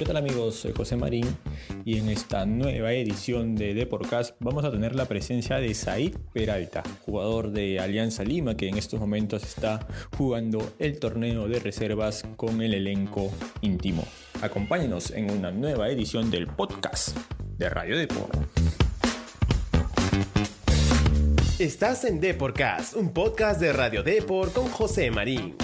¿Qué tal amigos? Soy José Marín y en esta nueva edición de Deporcast vamos a tener la presencia de Said Peralta, jugador de Alianza Lima que en estos momentos está jugando el torneo de reservas con el elenco íntimo. Acompáñenos en una nueva edición del podcast de Radio Deport. Estás en Deporcast, un podcast de Radio Deport con José Marín.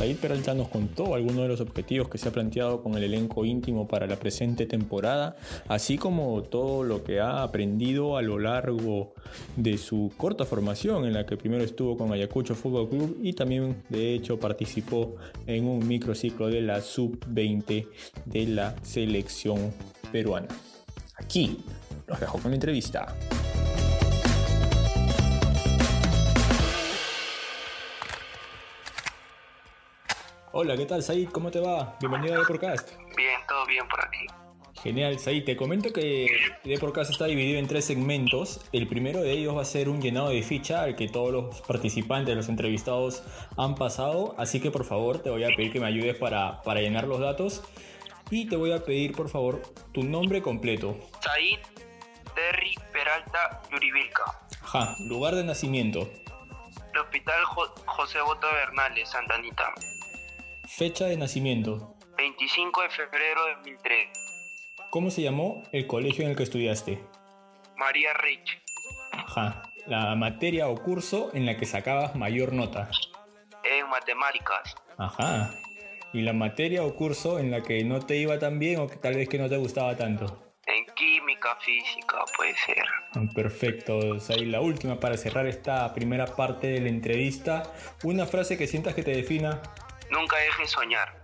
Said Peralta nos contó algunos de los objetivos que se ha planteado con el elenco íntimo para la presente temporada, así como todo lo que ha aprendido a lo largo de su corta formación, en la que primero estuvo con Ayacucho Fútbol Club y también de hecho participó en un microciclo de la sub-20 de la selección peruana. Aquí los dejo con la entrevista. Hola, ¿qué tal, Said? ¿Cómo te va? Bienvenido a Deporcast. Bien, todo bien por aquí. Genial, Said. Te comento que Deporcast está dividido en tres segmentos. El primero de ellos va a ser un llenado de ficha al que todos los participantes, los entrevistados han pasado. Así que por favor te voy a pedir que me ayudes para, para llenar los datos. Y te voy a pedir por favor tu nombre completo. Said Terry Peralta Yuribilca. Ajá, lugar de nacimiento. El Hospital Jo- José Boto Bernales, Santa Anita. Fecha de nacimiento. 25 de febrero de 2003. ¿Cómo se llamó el colegio en el que estudiaste? María Rich. Ajá, la materia o curso en la que sacabas mayor nota. En matemáticas. Ajá. ¿Y la materia o curso en la que no te iba tan bien o que tal vez que no te gustaba tanto? En química, física, puede ser. Perfecto, Said. La última para cerrar esta primera parte de la entrevista. Una frase que sientas que te defina. Nunca dejes soñar.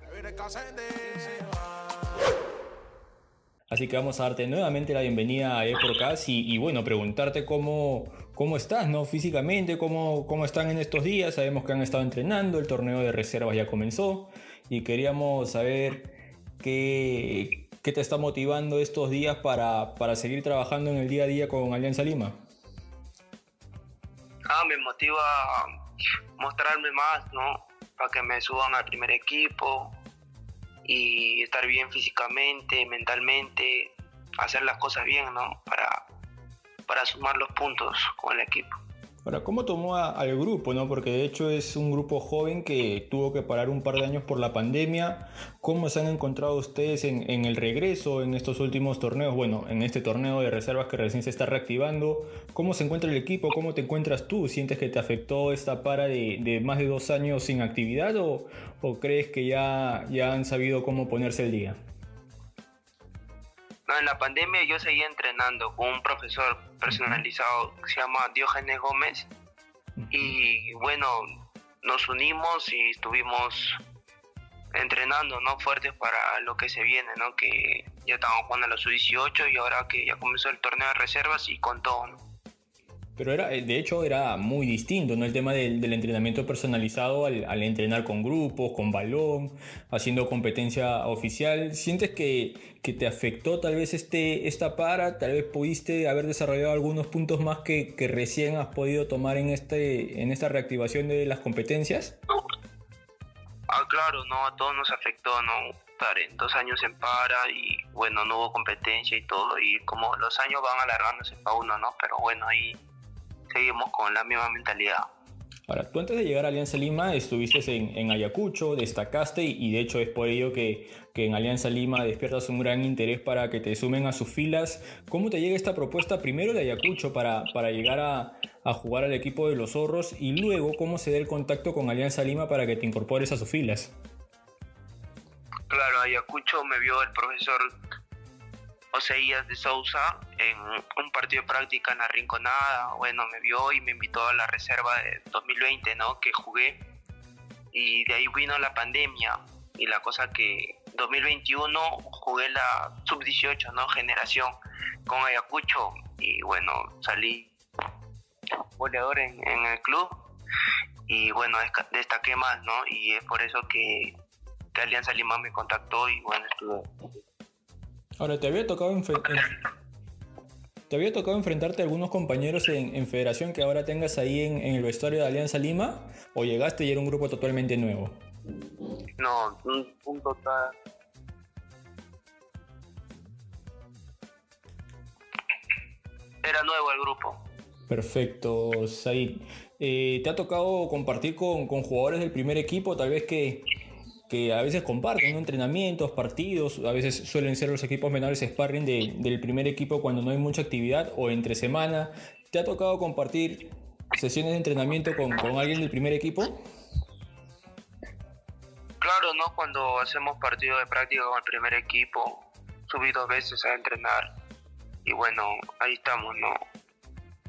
Así que vamos a darte nuevamente la bienvenida a Eporcast y, y bueno, preguntarte cómo, cómo estás, ¿no? Físicamente, cómo, cómo están en estos días. Sabemos que han estado entrenando, el torneo de reservas ya comenzó y queríamos saber qué, qué te está motivando estos días para, para seguir trabajando en el día a día con Alianza Lima. Ah, me motiva mostrarme más, ¿no? Para que me suban al primer equipo y estar bien físicamente, mentalmente, hacer las cosas bien, ¿no? Para, para sumar los puntos con el equipo. Ahora, ¿cómo tomó a- al grupo, no? Porque de hecho es un grupo joven que tuvo que parar un par de años por la pandemia. ¿Cómo se han encontrado ustedes en, en el regreso en estos últimos torneos? Bueno, en este torneo de reservas que recién se está reactivando. ¿Cómo se encuentra el equipo? ¿Cómo te encuentras tú? ¿Sientes que te afectó esta para de, de más de dos años sin actividad o, o crees que ya, ya han sabido cómo ponerse el día? No, en la pandemia yo seguía entrenando con un profesor personalizado que se llama Diógenes Gómez y bueno, nos unimos y estuvimos entrenando, ¿no? Fuertes para lo que se viene, ¿no? Que ya estamos jugando a los sub-18 y ahora que ya comenzó el torneo de reservas y con todo, ¿no? Pero era, eh, de hecho era muy distinto, ¿no? El tema del, entrenamiento personalizado al, al entrenar con grupos, con balón, haciendo competencia oficial. ¿Sientes que, que te afectó tal vez este, esta para? ¿Tal vez pudiste haber desarrollado algunos puntos más que, recién has podido tomar en, este, en esta reactivación de las competencias? Ah, claro, no, a todos nos afectó, ¿no? Estar en dos años en para y bueno, no hubo competencia y todo y como los años van alargándose para uno, ¿no? Pero bueno, ahí seguimos con la misma mentalidad. Ahora, tú antes de llegar a Alianza Lima estuviste en, en Ayacucho, destacaste y, y de hecho es por ello que, que en Alianza Lima despiertas un gran interés para que te sumen a sus filas. ¿Cómo te llega esta propuesta primero de Ayacucho para, para llegar a, a jugar al equipo de los zorros y luego cómo se da el contacto con Alianza Lima para que te incorpores a sus filas? Claro, Ayacucho me vio el profesor Oseías de Sousa en un partido de práctica en la Rinconada. Bueno, me vio y me invitó a la reserva de 2020, ¿no? Que jugué. Y de ahí vino la pandemia. Y la cosa que 2021 jugué la sub-18, ¿no? Generación con Ayacucho. Y bueno, salí goleador en, el club. Y bueno, destaqué más, ¿no? Y es por eso que, que Alianza Lima me contactó y bueno, estuve Ahora, ¿te había tocado, en- ¿te había tocado enfrentarte a algunos compañeros en, en federación que ahora tengas ahí en, en el vestuario de Alianza Lima? ¿O llegaste y era un grupo totalmente nuevo? No, un, un total. Era nuevo el grupo. Perfecto, Said. Eh, ¿Te ha tocado compartir con, con, jugadores del primer equipo, tal vez que, que a veces comparten ¿no? entrenamientos, partidos, a veces suelen ser los equipos menores sparring de, del primer equipo cuando no hay mucha actividad o entre semana? ¿Te ha tocado compartir sesiones de entrenamiento con, con alguien del primer equipo? Claro, ¿no? Cuando hacemos partidos de práctica con el primer equipo, subí dos veces a entrenar y bueno, ahí estamos, ¿no?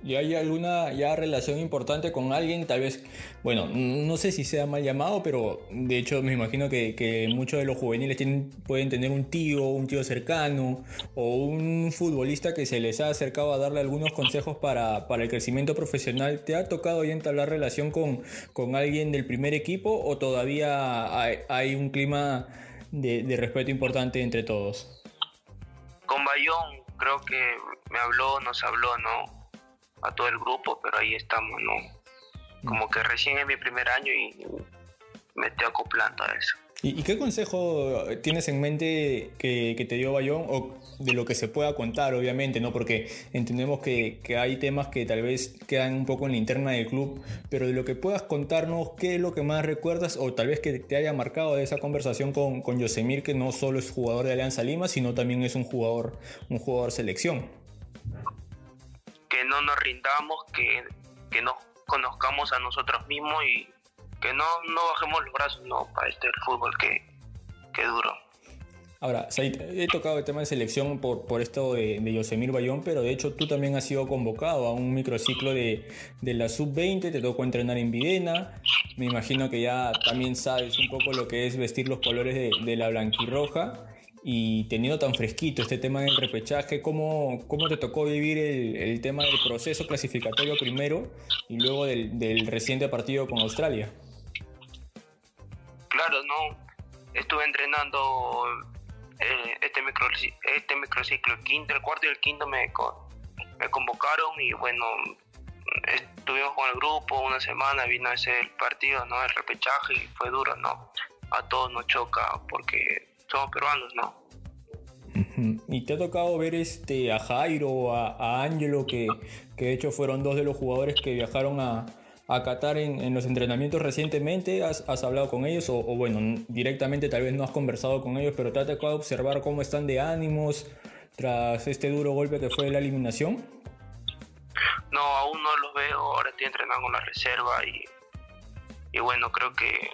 ¿Y hay alguna ya relación importante con alguien? Tal vez, bueno, no sé si sea mal llamado, pero de hecho me imagino que, muchos de los juveniles pueden tener un tío, un tío cercano o un futbolista que se les ha acercado a darle algunos consejos para, el crecimiento profesional. ¿Te ha tocado ya entablar relación con, con alguien del primer equipo o todavía hay, un clima de respeto importante entre todos? Con Bayón creo que me habló, nos habló, ¿no? A todo el grupo, pero ahí estamos, ¿no? Como que recién es mi primer año y me estoy acoplando a eso. ¿Y, qué consejo tienes en mente que, que, te dio Bayón o de lo que se pueda contar, obviamente, ¿no? Porque entendemos que, que, hay temas que tal vez quedan un poco en la interna del club, pero de lo que puedas contarnos, ¿qué es lo que más recuerdas o tal vez que te haya marcado de esa conversación con, con Yosemir, que no solo es jugador de Alianza Lima, sino también es un jugador, un jugador selección? No nos rindamos, que, que nos conozcamos a nosotros mismos y que no, no bajemos los brazos no para este fútbol que, que duro. Ahora, he tocado el tema de selección por, por esto de, de Yosemir Bayón, pero de hecho tú también has sido convocado a un microciclo de, de la sub-20, te tocó entrenar en Videna, me imagino que ya también sabes un poco lo que es vestir los colores de la blanquirroja y teniendo tan fresquito este tema del repechaje, ¿cómo, cómo te tocó vivir el, tema del proceso clasificatorio primero y luego del, reciente partido con Australia? Claro, no. Estuve entrenando eh, este, micro, este microciclo, el quinto, el cuarto y el quinto me, me convocaron y bueno, estuvimos con el grupo una semana, vino ese partido, ¿no? El repechaje y fue duro, ¿no? A todos nos choca porque somos peruanos, ¿no? ¿Y te ha tocado ver este a Jairo, a, a Angelo, que, que, de hecho fueron dos de los jugadores que viajaron a, a Qatar en, en, los entrenamientos recientemente? ¿Has, has hablado con ellos? O, o, bueno, directamente tal vez no has conversado con ellos, pero te ha tocado observar cómo están de ánimos tras este duro golpe que fue la eliminación? No, aún no los veo, ahora estoy entrenando con la reserva y, y bueno, creo que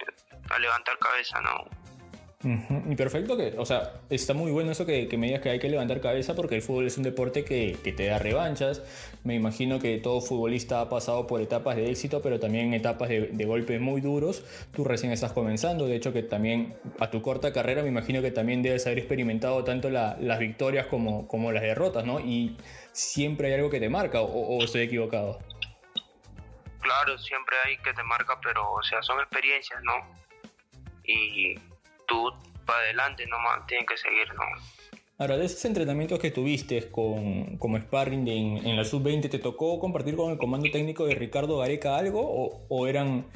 a levantar cabeza, ¿no? Y perfecto que, o sea, está muy bueno eso que, que, me digas que hay que levantar cabeza porque el fútbol es un deporte que, que, te da revanchas. Me imagino que todo futbolista ha pasado por etapas de éxito, pero también etapas de, golpes muy duros. Tú recién estás comenzando, de hecho que también a tu corta carrera me imagino que también debes haber experimentado tanto la, las victorias como, como las derrotas, ¿no? Y siempre hay algo que te marca, o, o estoy equivocado. Claro, siempre hay que te marca, pero o sea, son experiencias, ¿no? Y tú para adelante nomás, tienen que seguir, ¿no? Ahora, de esos entrenamientos que tuviste con, como sparring en, en, la sub-20, ¿te tocó compartir con el comando técnico de Ricardo Gareca algo o, o eran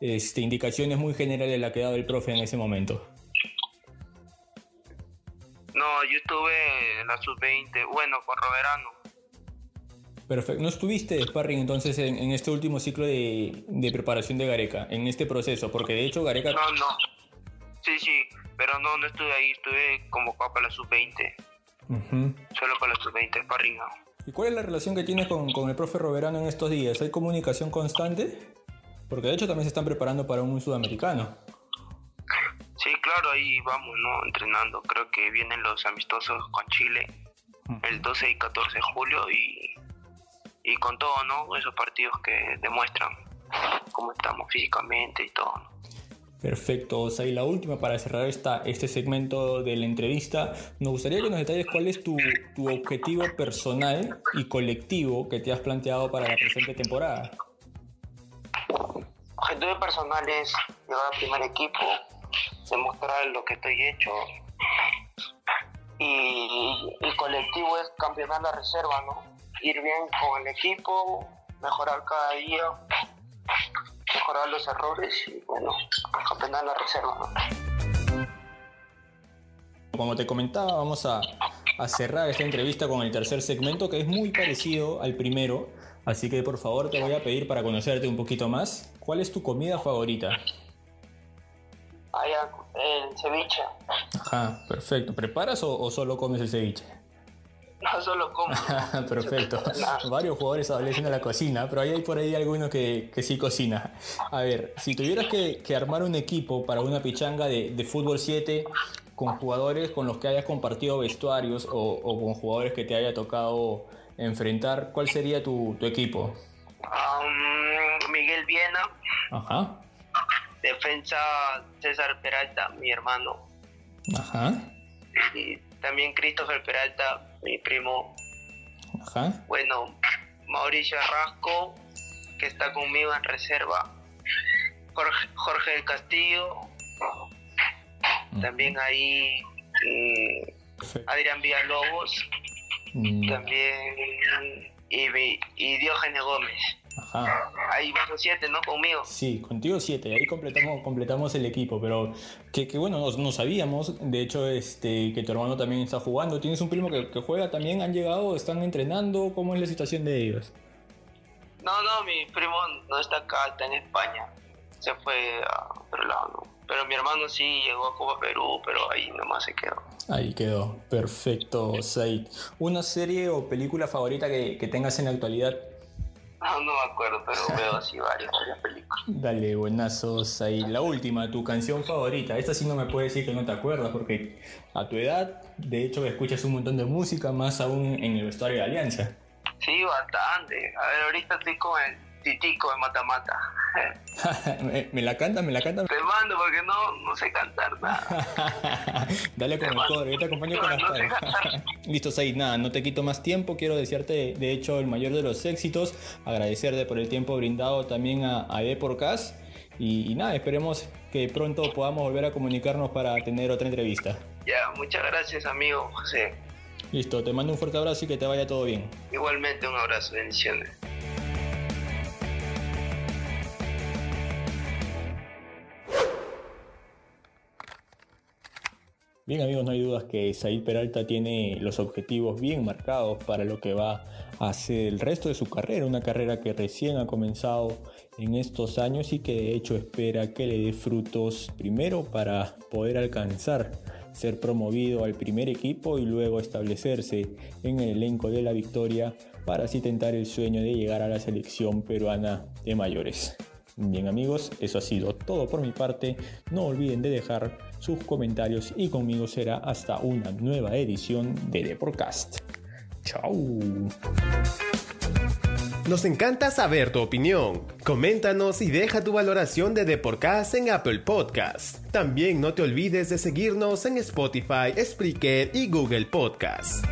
este, indicaciones muy generales de la que daba el profe en ese momento? No, yo estuve en la sub-20, bueno, con Roberano. Perfecto. ¿No estuviste de sparring entonces en, en este último ciclo de, de, preparación de Gareca, en este proceso? Porque de hecho Gareca... No, no. Sí, sí, pero no, no estuve ahí, estuve convocado para la sub-20. Uh -huh. Solo para la sub-20, sparring no. ¿Y cuál es la relación que tienes con, con el profe Roberano en estos días? ¿Hay comunicación constante? Porque de hecho también se están preparando para un sudamericano. Sí, claro, ahí vamos, ¿no? Entrenando. Creo que vienen los amistosos con Chile el 12 y 14 de julio y, y con todo, ¿no? Esos partidos que demuestran cómo estamos físicamente y todo, ¿no? Perfecto, Osay. La última para cerrar esta, este segmento de la entrevista, nos gustaría que nos detalles cuál es tu, tu, objetivo personal y colectivo que te has planteado para la presente temporada. Objetivo personal es llegar al primer equipo, demostrar lo que estoy hecho y el colectivo es campeonar la reserva, ¿no? Ir bien con el equipo, mejorar cada día mejorar los errores y bueno, campeonar la reserva. ¿no? como te comentaba, vamos a, a cerrar esta entrevista con el tercer segmento que es muy parecido al primero. Así que por favor te voy a pedir para conocerte un poquito más, ¿cuál es tu comida favorita? Allá, el ceviche. Ajá, perfecto. ¿Preparas o, o solo comes el ceviche? Solo como. Perfecto. Varios jugadores establecen la cocina, pero ahí hay por ahí alguno que, que sí cocina. A ver, si tuvieras que, que armar un equipo para una pichanga de, de, fútbol 7 con jugadores con los que hayas compartido vestuarios o, o, con jugadores que te haya tocado enfrentar, ¿cuál sería tu, tu equipo? Um, Miguel Viena. Ajá. Defensa César Peralta, mi hermano. Ajá. Y también Christopher Peralta, mi primo. Ajá. Bueno, Mauricio Arrasco, que está conmigo en reserva. Jorge, Jorge del Castillo. También ahí mm, Adrián Villalobos. Mm, También y, y Diógenes Gómez. Ajá. Ahí vamos siete, ¿no? Conmigo. Sí, contigo siete, ahí completamos, completamos el equipo, pero que, que bueno, no, no, sabíamos, de hecho, este, que tu hermano también está jugando, tienes un primo que, que, juega también, han llegado, están entrenando, ¿cómo es la situación de ellos? No, no, mi primo no está acá, está en España, se fue a otro lado, ¿no? Pero mi hermano sí llegó a Copa Perú, pero ahí nomás se quedó. Ahí quedó, perfecto, Said. ¿Una serie o película favorita que, que tengas en la actualidad? No, no me acuerdo, pero veo así varias, varias películas. Dale, buenazos ahí. La última, tu canción favorita. Esta sí no me puedes decir que no te acuerdas, porque a tu edad, de hecho, escuchas un montón de música, más aún en el vestuario de Alianza. Sí, bastante. A ver, ahorita estoy con el titico de Mata Mata. ¿Me, ¿Me, la canta? ¿Me la canta? Te mando porque no, no sé cantar nada. Dale con te el codo, yo te acompaño no, con las no sé Listo, Said, nada, no te quito más tiempo. Quiero desearte, de hecho, el mayor de los éxitos. Agradecerte por el tiempo brindado también a, a Eporcast. Y, y nada, esperemos que pronto podamos volver a comunicarnos para tener otra entrevista. Ya, muchas gracias, amigo José. Listo, te mando un fuerte abrazo y que te vaya todo bien. Igualmente, un abrazo, bendiciones. Bien amigos, no hay dudas que Said Peralta tiene los objetivos bien marcados para lo que va a hacer el resto de su carrera, una carrera que recién ha comenzado en estos años y que de hecho espera que le dé frutos primero para poder alcanzar ser promovido al primer equipo y luego establecerse en el elenco de la victoria para así tentar el sueño de llegar a la selección peruana de mayores. Bien amigos, eso ha sido todo por mi parte. No olviden de dejar sus comentarios y conmigo será hasta una nueva edición de The Podcast. Chao. Nos encanta saber tu opinión. Coméntanos y deja tu valoración de The en Apple Podcast. También no te olvides de seguirnos en Spotify, Spreaker y Google Podcast.